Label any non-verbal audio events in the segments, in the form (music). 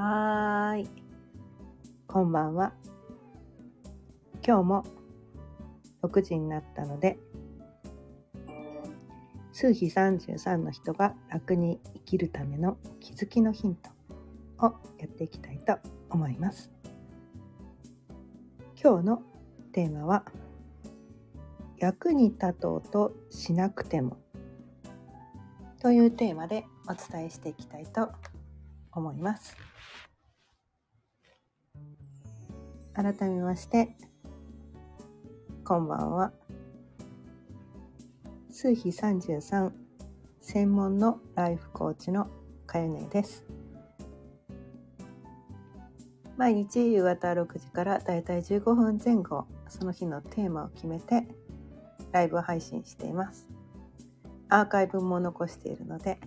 はーい。こんばんは。今日も6時になったので、数比33の人が楽に生きるための気づきのヒントをやっていきたいと思います。今日のテーマは、役に立とうとしなくてもというテーマでお伝えしていきたいと思います。改めまして、こんばんは。数比33専門のライフコーチのかゆねです。毎日夕方6時からだいたい15分前後、その日のテーマを決めてライブ配信しています。アーカイブも残しているので、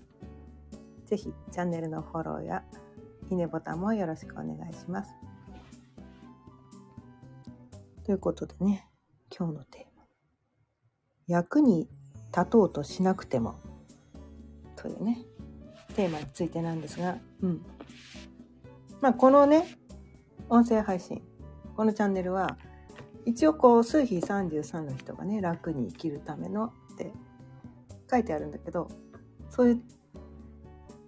ぜひチャンネルのフォローやいいねボタンもよろしくお願いします。ということでね、今日のテーマ。役に立とうとしなくてもというね、テーマについてなんですが、うん。まあこのね、音声配信、このチャンネルは、一応こう、数比33の人がね、楽に生きるためのって書いてあるんだけど、そういう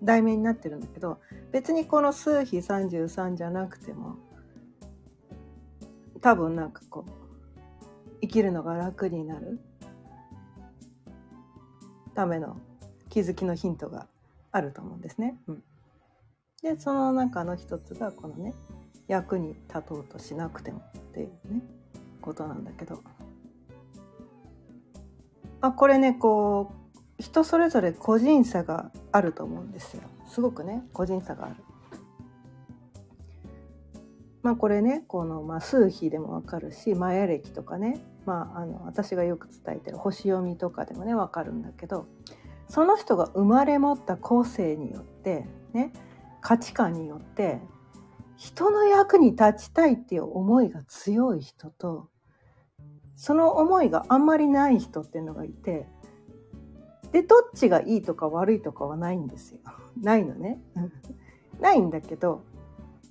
題名になってるんだけど、別にこの数比33じゃなくても、多分なんかこう、生きるのが楽になるための気づきのヒントがあると思うんですね。うん、で、その中の一つがこのね、役に立とうとしなくてもっていうね、ことなんだけど。あ、これね、こう、人それぞれ個人差があると思うんですよ。すごくね、個人差がある。まあこれね、この、まあ、数比でもわかるし、マヤ歴とかね、まあ、あの私がよく伝えてる星読みとかでもねわかるんだけどその人が生まれ持った個性によってね価値観によって人の役に立ちたいっていう思いが強い人とその思いがあんまりない人っていうのがいてでどっちがいいとか悪いとかはないんですよ。(laughs) ないのね。(laughs) ないんだけど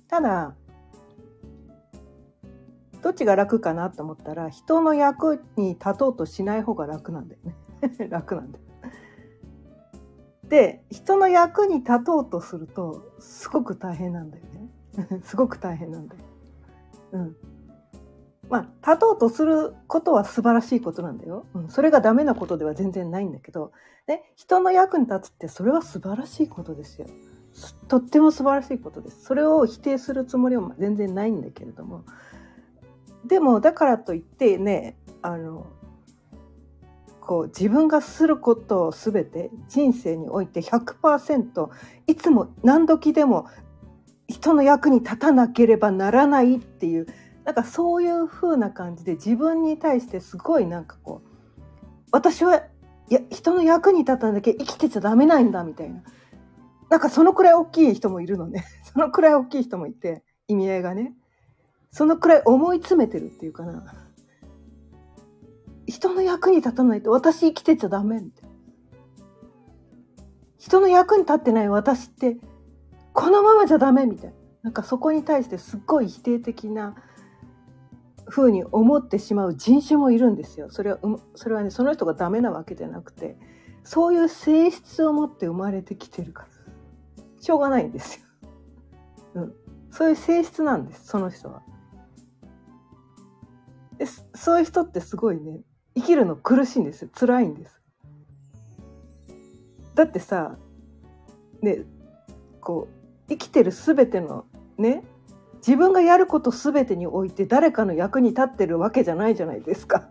ただどっちが楽かなと思ったら人の役に立とうとしない方が楽なんだよね。(laughs) 楽なんだよ。で人の役に立とうとするとすごく大変なんだよね。すごく大変なんだよ。うん。まあ立とうとすることは素晴らしいことなんだよ、うん、それがダメなことでは全然ないんだけど。ね人の役に立つってそれは素晴らしいことですよ。とっても素晴らしいことです。それを否定するつもりは全然ないんだけれども。でもだからといってねあのこう自分がすることを全て人生において100%いつも何時でも人の役に立たなければならないっていうなんかそういう風な感じで自分に対してすごいなんかこう私はや人の役に立たなきゃ生きてちゃダメなんだみたいななんかそのくらい大きい人もいるのね (laughs) そのくらい大きい人もいて意味合いがねそのくらい思い詰めてるっていうかな。人の役に立たないと私生きてちゃダメみたいな。人の役に立ってない私ってこのままじゃダメみたいな。なんかそこに対してすっごい否定的な風に思ってしまう人種もいるんですよ。それは、それはね、その人がダメなわけじゃなくて、そういう性質を持って生まれてきてるから。しょうがないんですよ。うん。そういう性質なんです、その人は。でそういう人ってすごいね生きるの苦しいんですよ辛いんですだってさねこう生きてる全てのね自分がやること全てにおいて誰かの役に立ってるわけじゃないじゃないですか。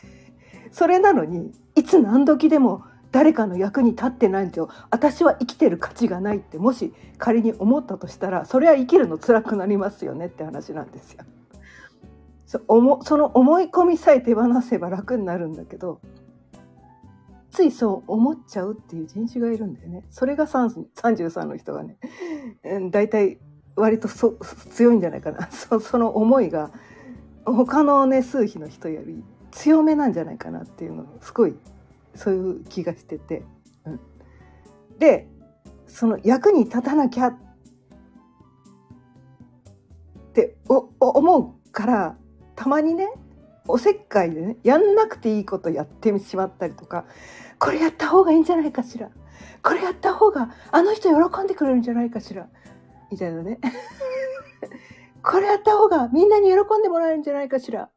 (laughs) それなのにいつ何時でも誰かの役に立ってないと私は生きてる価値がないってもし仮に思ったとしたらそれは生きるの辛くなりますよねって話なんですよ。そその思い込みさえ手放せば楽になるんだけどついそう思っちゃうっていう人種がいるんだよねそれが33の人がね大体割とそ強いんじゃないかな。(laughs) そその思いが他のね数比の人より強めなんじゃないかなっていうのすごいそういう気がしてて、うん、でその役に立たなきゃっお思うからたまにねおせっかいでねやんなくていいことやってしまったりとかこれやった方がいいんじゃないかしら。これやった方があの人喜んでくれるんじゃないかしら。みたいなね。(laughs) これやった方がみんなに喜んでもらえるんじゃないかしら。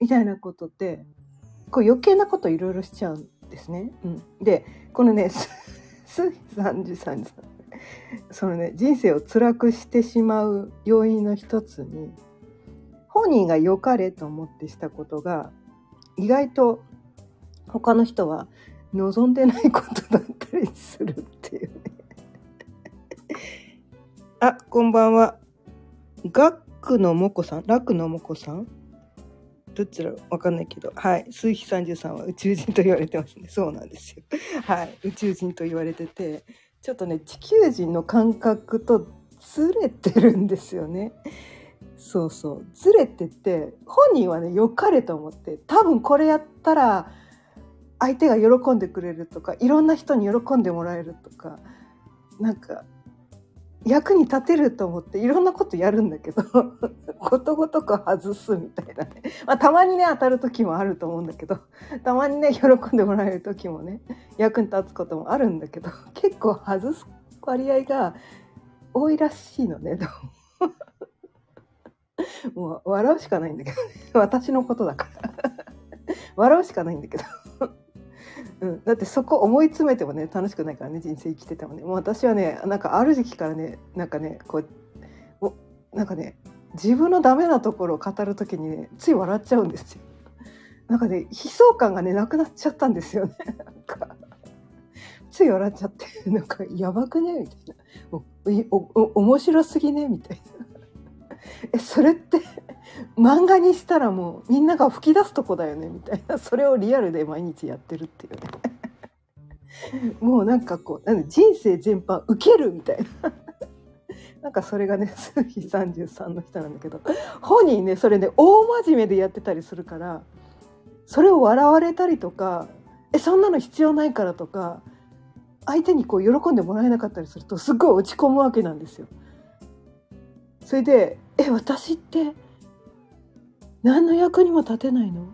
みたいなことってこう余計なこといろいろしちゃうんですね。うん、でこのねスー33さん。そのね人生を辛くしてしまう要因の一つに本人が良かれと思ってしたことが意外と他の人は望んでないことだったりするっていうね。あこんばんはガックのもこさん？ラクのもこさん？どっちらわかんないけど、はい。数比33は宇宙人と言われてますね。そうなんですよ。はい。宇宙人と言われてて、ちょっとね、地球人の感覚とずれてるんですよね。そうそう。ずれてて、本人はね、良かれと思って、多分これやったら、相手が喜んでくれるとか、いろんな人に喜んでもらえるとか、なんか、役に立てると思っていろんなことやるんだけど (laughs) ことごとく外すみたいなね、まあ、たまにね当たる時もあると思うんだけどたまにね喜んでもらえる時もね役に立つこともあるんだけど結構外す割合が多いらしいのねもう笑うしかないんだけどね。私のことだから。笑うしかないんだけどうん、だってそこ思い詰めてもね楽しくないからね人生生きててもねもう私はねなんかある時期からねなんかねこうおなんかね自分のダメなところを語る時にねつい笑っちゃうんですよ。なんかね悲壮感がねなくなっちゃったんですよね。(laughs) なんかつい笑っちゃってなんかやばくね？みたいなおおお面白すぎね？みたいな。(laughs) えそれって漫画にしたらもうみんなが吹き出すとこだよねみたいな。それをリアルで毎日やってるっていうね。(laughs) もうなんかこうなん人生全般受けるみたいな。(laughs) なんかそれがね数比33の人なんだけど。本人ねそれね大真面目でやってたりするからそれを笑われたりとかえそんなの必要ないからとか相手にこう喜んでもらえなかったりするとすごい落ち込むわけなんですよ。それで「え私って何の役にも立てないの?」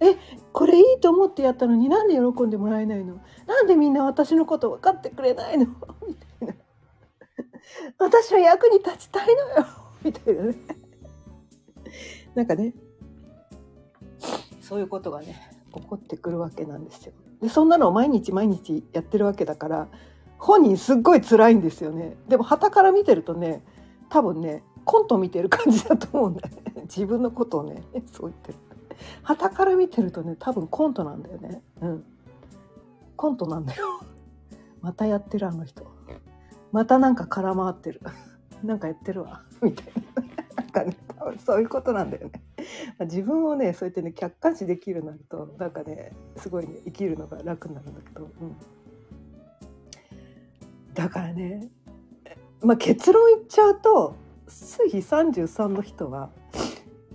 えこれいいと思ってやったのになんで喜んでもらえないの？なんでみんな私のこと分かってくれないの？みたいな。私は役に立ちたいのよ！みたいなね。なんかね。そういうことがね起こってくるわけなんですよ。でそんなのを毎日毎日やってるわけだから本人すっごい辛いんですよね。でも旗から見てるとね多分ねコント見てる感じだと思うんだよね。自分のことをね (laughs) そう言ってる。旗から見てるとね多分コントなんだよね。うん。コントなんだよ。(laughs) またやってるあの人。またなんか空回ってる。(laughs) なんかやってるわ。みたいな。なんかね多分そういうことなんだよね。自分をねそうやってね客観視できるようになるとなんかねすごいね生きるのが楽になるんだけど、うん、だからねまあ、結論言っちゃうと水比33の人は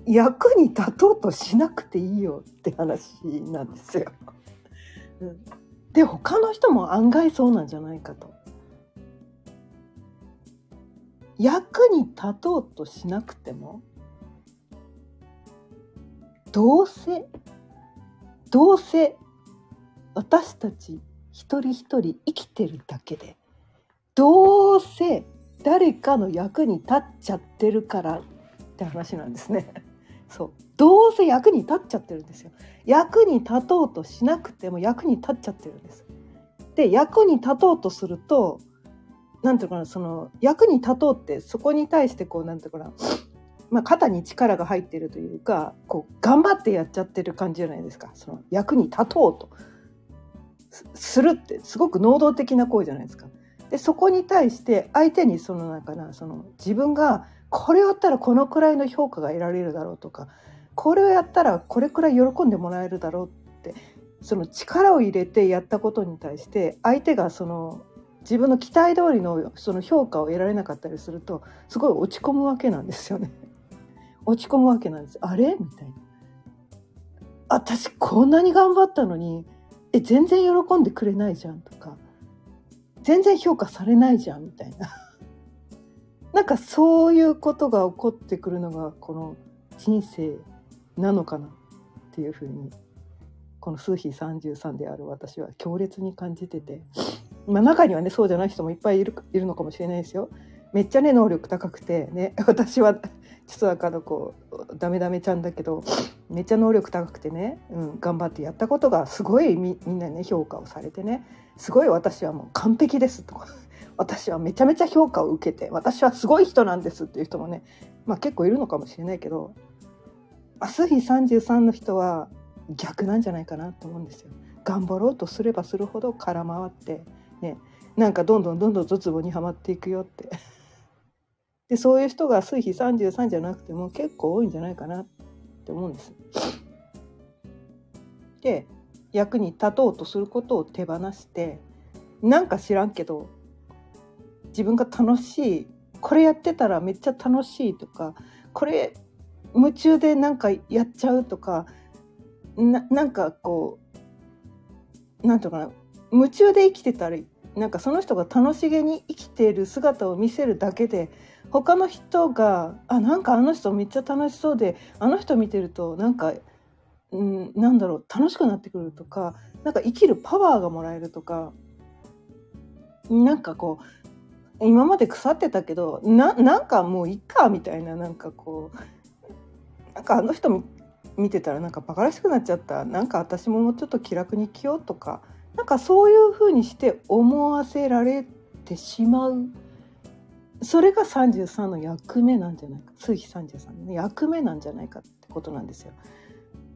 役に立とうとしなくていいよって話なんですよ。うん、で他の人も案外そうなんじゃないかと。役に立とうとしなくてもどうせどうせ私たち一人一人生きてるだけでどうせ誰かの役に立っちゃってるからって話なんですね。そうどうせ役に立っちゃってるんですよ。役に立とうとしなくても役に立っちゃってるんです。で役に立とうとすると何ていうかなその役に立とうってそこに対してこう何ていうかな、まあ、肩に力が入ってるというかこう頑張ってやっちゃってる感じじゃないですかその役に立とうとするってすごく能動的な行為じゃないですか。でそこに対して相手にそのなんかなその自分がこれをやったらこのくらいの評価が得られるだろうとかこれをやったらこれくらい喜んでもらえるだろうってその力を入れてやったことに対して相手がその自分の期待通りのその評価を得られなかったりするとすごい落ち込むわけなんですよね。(laughs) 落ち込むわけなんです。あれ？みたいな。私こんなに頑張ったのにえ全然喜んでくれないじゃんとか全然評価されないじゃんみたいななんかそういうことが起こってくるのがこの人生なのかなっていうふうにこの数比33である私は強烈に感じてて、まあ、中にはねそうじゃない人もいっぱいいるいるのかもしれないですよ。めっちゃね能力高くてね (laughs) 私は実はかの子ダメダメちゃんだけどめっちゃ能力高くてね、うん、頑張ってやったことがすごいみみんなね評価をされてねすごい私はもう完璧ですとか (laughs) 私はめちゃめちゃ評価を受けて私はすごい人なんですっていう人もね、まあ、結構いるのかもしれないけど明日日33の人は逆なんじゃないかなと思うんですよ。頑張ろうとすればするほど空回ってねなんかどんどんどんどんドツボにはまっていくよって (laughs) でそういう人が水比33じゃなくても結構多いんじゃないかなって思うんです。(laughs) で役に立とうとすることを手放してなんか知らんけど自分が楽しいこれやってたらめっちゃ楽しいとかこれ夢中でなんかやっちゃうとかななんかこうなんていうかな夢中で生きてたりなんかその人が楽しげに生きている姿を見せるだけで他の人があなんかあの人めっちゃ楽しそうであの人見てるとなんか、うん、なんだろう楽しくなってくるとかなんか生きるパワーがもらえるとかなんかこう今まで腐ってたけどななんかもういっかみたいななんかこうなんかあの人見てたらなんかバカらしくなっちゃった。なんか私ももうちょっと気楽に生きようとかなんかそういうふうにして思わせられてしまう。それが33の役目なんじゃないか。数比33の役目なんじゃないかってことなんですよ。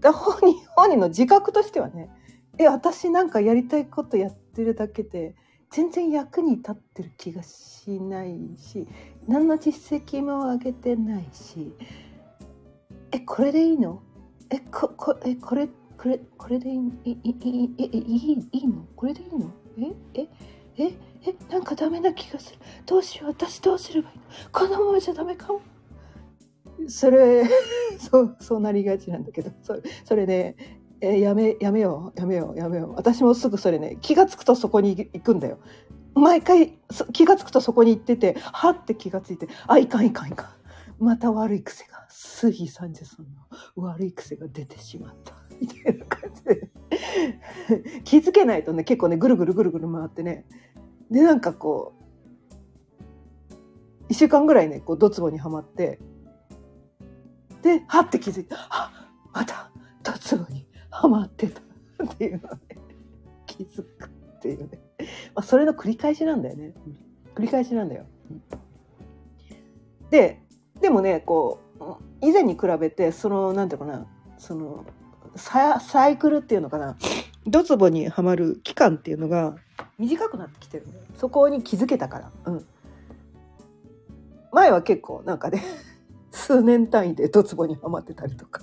だ本人本人の自覚としてはねえ私なんかやりたいことやってるだけで全然役に立ってる気がしないし何の実績も上げてないしえこれでいいの？えここえこれこれこれでいいいいいいいいの？これでいいの？ええええなんかダメな気がする。どうしよう。私どうすればいいの？このままじゃダメかも。それ (laughs) そうそうなりがちなんだけどそれそれねえやめやめようやめようやめよう。私もすぐそれね気が付くとそこに行くんだよ。毎回気が付くとそこに行っててはって気が付いてあいかんいかんいかん。また悪い癖が杉三十さんの悪い癖が出てしまった。(laughs) みたいな感じで。(laughs) 気づけないとね結構ねぐるぐるぐるぐる回ってね。でなんかこう1週間ぐらいねこうドツボにはまってではって気づいてあまたドツボにはまってた。っていうのね気づくっていうね、まあ、それの繰り返しなんだよね。繰り返しなんだよ。ででもねこう以前に比べてそのなんていうかな。そのササイクルっていうのかな。ドツボにはまる期間っていうのが短くなってきてるそこに気づけたから、うん、前は結構なんかね数年単位でドツボにはまってたりとか、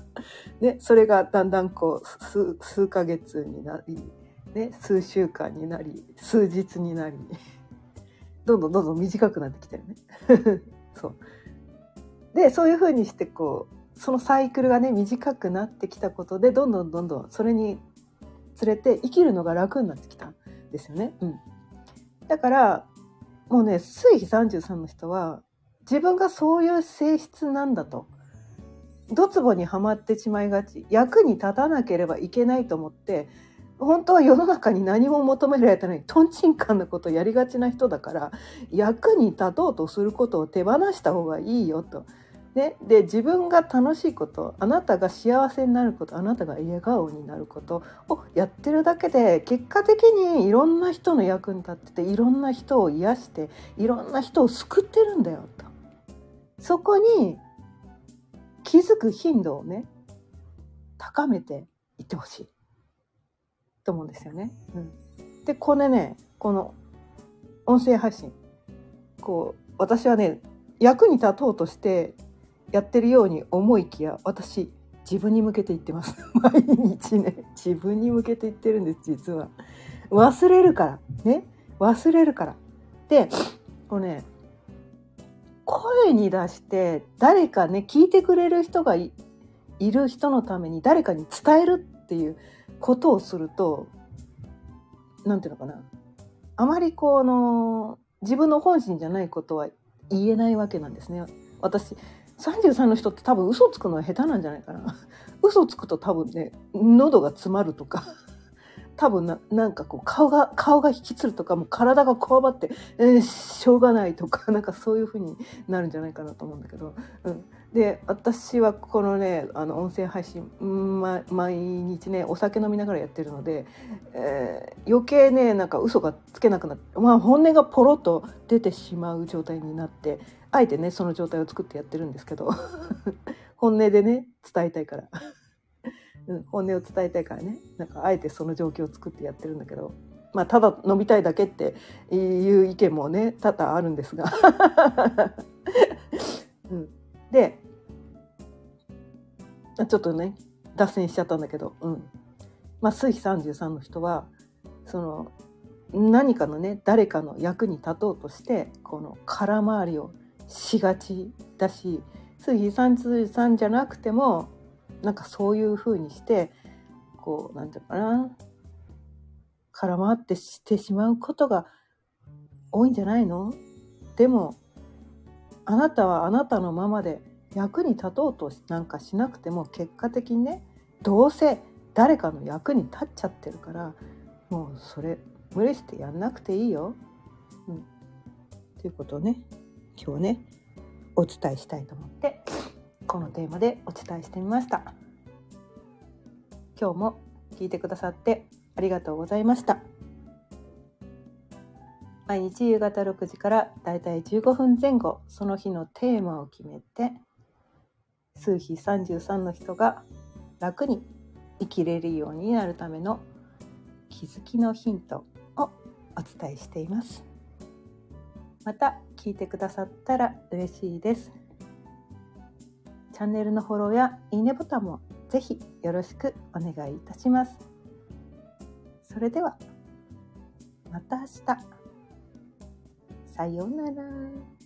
ね、それがだんだんこう数数ヶ月になり、ね、数週間になり数日になりどんどんどんどん短くなってきてるね。(laughs) そうでそういうふうにしてこうそのサイクルがね短くなってきたことでどんどんどんどんそれにつれて生きるのが楽になってきたんですよね。うん、だからもうね水比33の人は自分がそういう性質なんだとドツボにはまってしまいがち役に立たなければいけないと思って本当は世の中に何も求められたのにとんちんかんなことやりがちな人だから役に立とうとすることを手放した方がいいよと。ね、で自分が楽しいことあなたが幸せになることあなたが笑顔になることをやってるだけで結果的にいろんな人の役に立ってていろんな人を癒していろんな人を救ってるんだよと。そこに気づく頻度をね高めていってほしい。と思うんですよね。うん、でこれねこの音声配信こう私はね役に立とうとしてやってるように思いきや私自分に向けて言ってます。(laughs) 毎日ね自分に向けて言ってるんです実は。忘れるからね。忘れるから。でこれね声に出して誰かね聞いてくれる人がいる人のために誰かに伝えるっていうことをすると何ていうのかなあまりこの自分の本心じゃないことは言えないわけなんですね。私33の人って多分嘘つくのは下手なんじゃないかな。嘘つくと多分ね喉が詰まるとか多分ななんかこう顔が顔が引きつるとかもう体がこわばって、えー、しょうがないとか (laughs) なんかそういう風になるんじゃないかなと思うんだけど、うん、で私はこのねあの音声配信、ま、毎日ねお酒飲みながらやってるので、えー、余計ねなんか嘘がつけなくなって、まあ、本音がポロッと出てしまう状態になってあえてねその状態を作ってやってるんですけど。(laughs) 本音でね伝えたいから。うん、本音を伝えたいからね。なんかあえてその状況を作ってやってるんだけど。まあただ飲みたいだけっていう意見もね多々あるんですが、(laughs) うん、でちょっとね脱線しちゃったんだけど、うん。まあ、水33の人はその何かのね誰かの役に立とうとしてこの空回りをしがちだし水33じゃなくてもなんかそういう風にしてこうなんていうかな空回ってしてしまうことが多いんじゃないの？でもあなたはあなたのままで役に立とうとなんかしなくても結果的にねどうせ誰かの役に立っちゃってるからもうそれ無理してやんなくていいよ。うん、ということをね今日ねお伝えしたいと思って。このテーマでお伝えしてみました。今日も聞いてくださってありがとうございました。毎日夕方6時からだいたい15分前後その日のテーマを決めて数比33の人が楽に生きれるようになるための気づきのヒントをお伝えしていますまた聞いてくださったら嬉しいですチャンネルのフォローやいいねボタンもぜひよろしくお願いいたしますそれではまた明日さようなら。